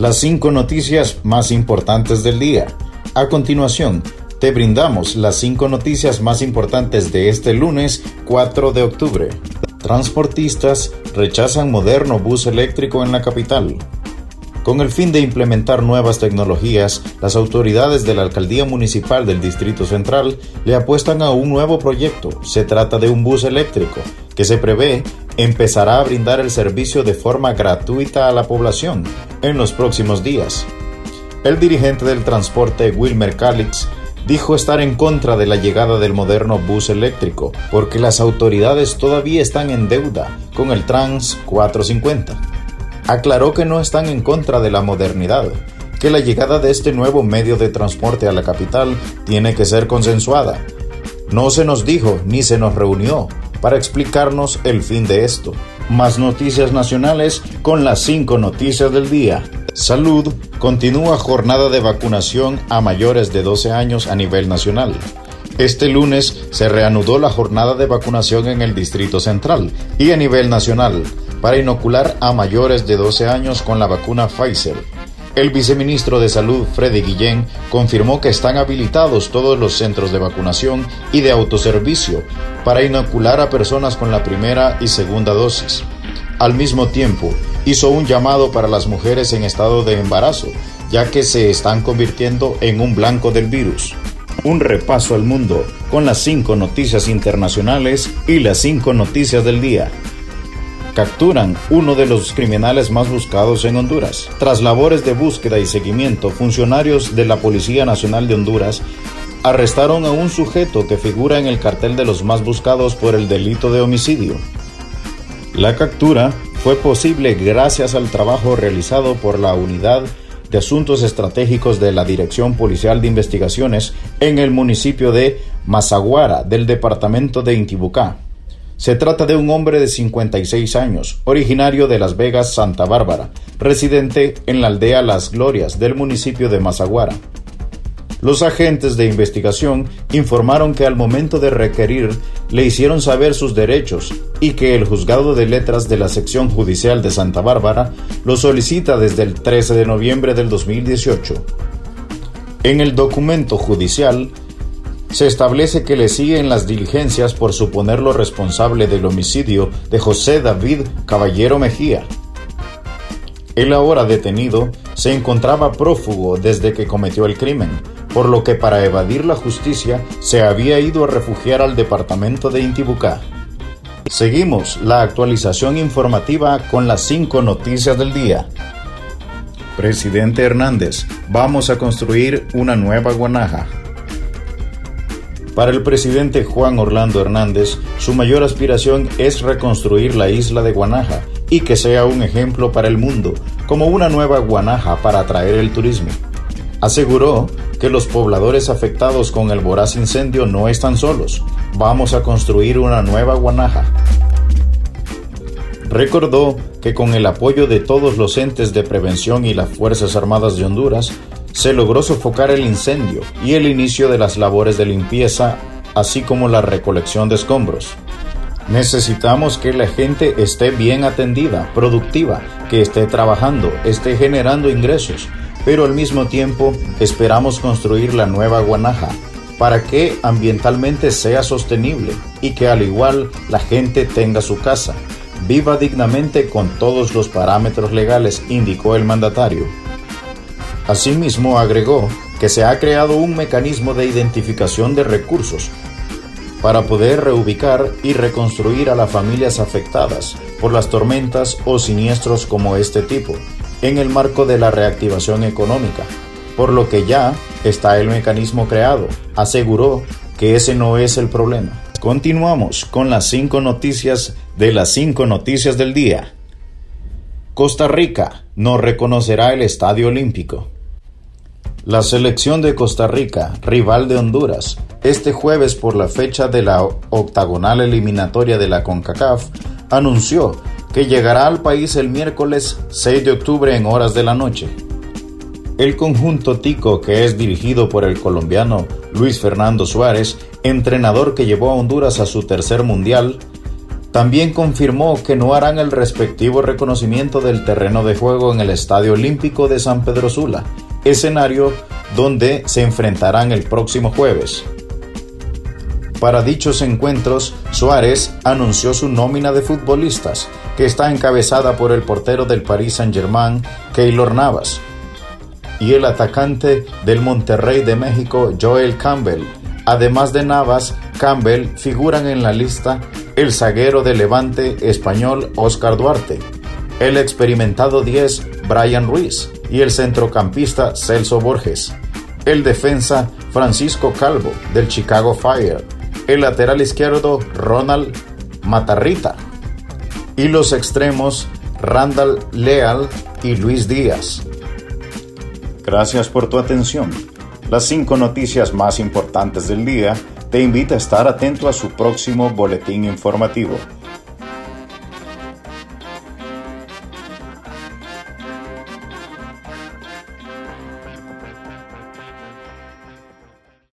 las cinco noticias más importantes del día. A continuación, te brindamos las cinco noticias más importantes de este lunes 4 de octubre. Transportistas rechazan moderno bus eléctrico en la capital. Con el fin de implementar nuevas tecnologías, las autoridades de la Alcaldía Municipal del Distrito Central le apuestan a un nuevo proyecto. Se trata de un bus eléctrico que se prevé empezará a brindar el servicio de forma gratuita a la población en los próximos días. El dirigente del transporte Wilmer Calix dijo estar en contra de la llegada del moderno bus eléctrico porque las autoridades todavía están en deuda con el Trans 450 aclaró que no están en contra de la modernidad, que la llegada de este nuevo medio de transporte a la capital tiene que ser consensuada. No se nos dijo ni se nos reunió para explicarnos el fin de esto. Más noticias nacionales con las cinco noticias del día. Salud continúa jornada de vacunación a mayores de 12 años a nivel nacional. Este lunes se reanudó la jornada de vacunación en el Distrito Central y a nivel nacional para inocular a mayores de 12 años con la vacuna Pfizer. El viceministro de Salud, Freddy Guillén, confirmó que están habilitados todos los centros de vacunación y de autoservicio para inocular a personas con la primera y segunda dosis. Al mismo tiempo, hizo un llamado para las mujeres en estado de embarazo, ya que se están convirtiendo en un blanco del virus. Un repaso al mundo con las cinco noticias internacionales y las cinco noticias del día capturan uno de los criminales más buscados en Honduras. Tras labores de búsqueda y seguimiento, funcionarios de la Policía Nacional de Honduras arrestaron a un sujeto que figura en el cartel de los más buscados por el delito de homicidio. La captura fue posible gracias al trabajo realizado por la Unidad de Asuntos Estratégicos de la Dirección Policial de Investigaciones en el municipio de Mazaguara del departamento de Intibucá. Se trata de un hombre de 56 años, originario de Las Vegas, Santa Bárbara, residente en la aldea Las Glorias del municipio de Mazaguara. Los agentes de investigación informaron que al momento de requerir le hicieron saber sus derechos y que el juzgado de letras de la sección judicial de Santa Bárbara lo solicita desde el 13 de noviembre del 2018. En el documento judicial se establece que le siguen las diligencias por suponerlo responsable del homicidio de José David Caballero Mejía. El ahora detenido se encontraba prófugo desde que cometió el crimen, por lo que para evadir la justicia se había ido a refugiar al departamento de Intibucá. Seguimos la actualización informativa con las cinco noticias del día. Presidente Hernández, vamos a construir una nueva Guanaja. Para el presidente Juan Orlando Hernández, su mayor aspiración es reconstruir la isla de Guanaja y que sea un ejemplo para el mundo, como una nueva Guanaja para atraer el turismo. Aseguró que los pobladores afectados con el voraz incendio no están solos. Vamos a construir una nueva Guanaja. Recordó que con el apoyo de todos los entes de prevención y las Fuerzas Armadas de Honduras, se logró sofocar el incendio y el inicio de las labores de limpieza, así como la recolección de escombros. Necesitamos que la gente esté bien atendida, productiva, que esté trabajando, esté generando ingresos, pero al mismo tiempo esperamos construir la nueva Guanaja para que ambientalmente sea sostenible y que al igual la gente tenga su casa, viva dignamente con todos los parámetros legales, indicó el mandatario. Asimismo, agregó que se ha creado un mecanismo de identificación de recursos para poder reubicar y reconstruir a las familias afectadas por las tormentas o siniestros como este tipo, en el marco de la reactivación económica, por lo que ya está el mecanismo creado, aseguró que ese no es el problema. Continuamos con las cinco noticias de las cinco noticias del día. Costa Rica no reconocerá el Estadio Olímpico. La selección de Costa Rica, rival de Honduras, este jueves por la fecha de la octagonal eliminatoria de la CONCACAF, anunció que llegará al país el miércoles 6 de octubre en horas de la noche. El conjunto Tico, que es dirigido por el colombiano Luis Fernando Suárez, entrenador que llevó a Honduras a su tercer mundial, También confirmó que no harán el respectivo reconocimiento del terreno de juego en el Estadio Olímpico de San Pedro Sula, escenario donde se enfrentarán el próximo jueves. Para dichos encuentros, Suárez anunció su nómina de futbolistas, que está encabezada por el portero del Paris Saint-Germain, Keylor Navas, y el atacante del Monterrey de México, Joel Campbell. Además de Navas, Campbell figuran en la lista el zaguero de Levante español Oscar Duarte, el experimentado 10 Brian Ruiz y el centrocampista Celso Borges, el defensa Francisco Calvo del Chicago Fire, el lateral izquierdo Ronald Matarrita y los extremos Randall Leal y Luis Díaz. Gracias por tu atención. Las cinco noticias más importantes del día te invita a estar atento a su próximo boletín informativo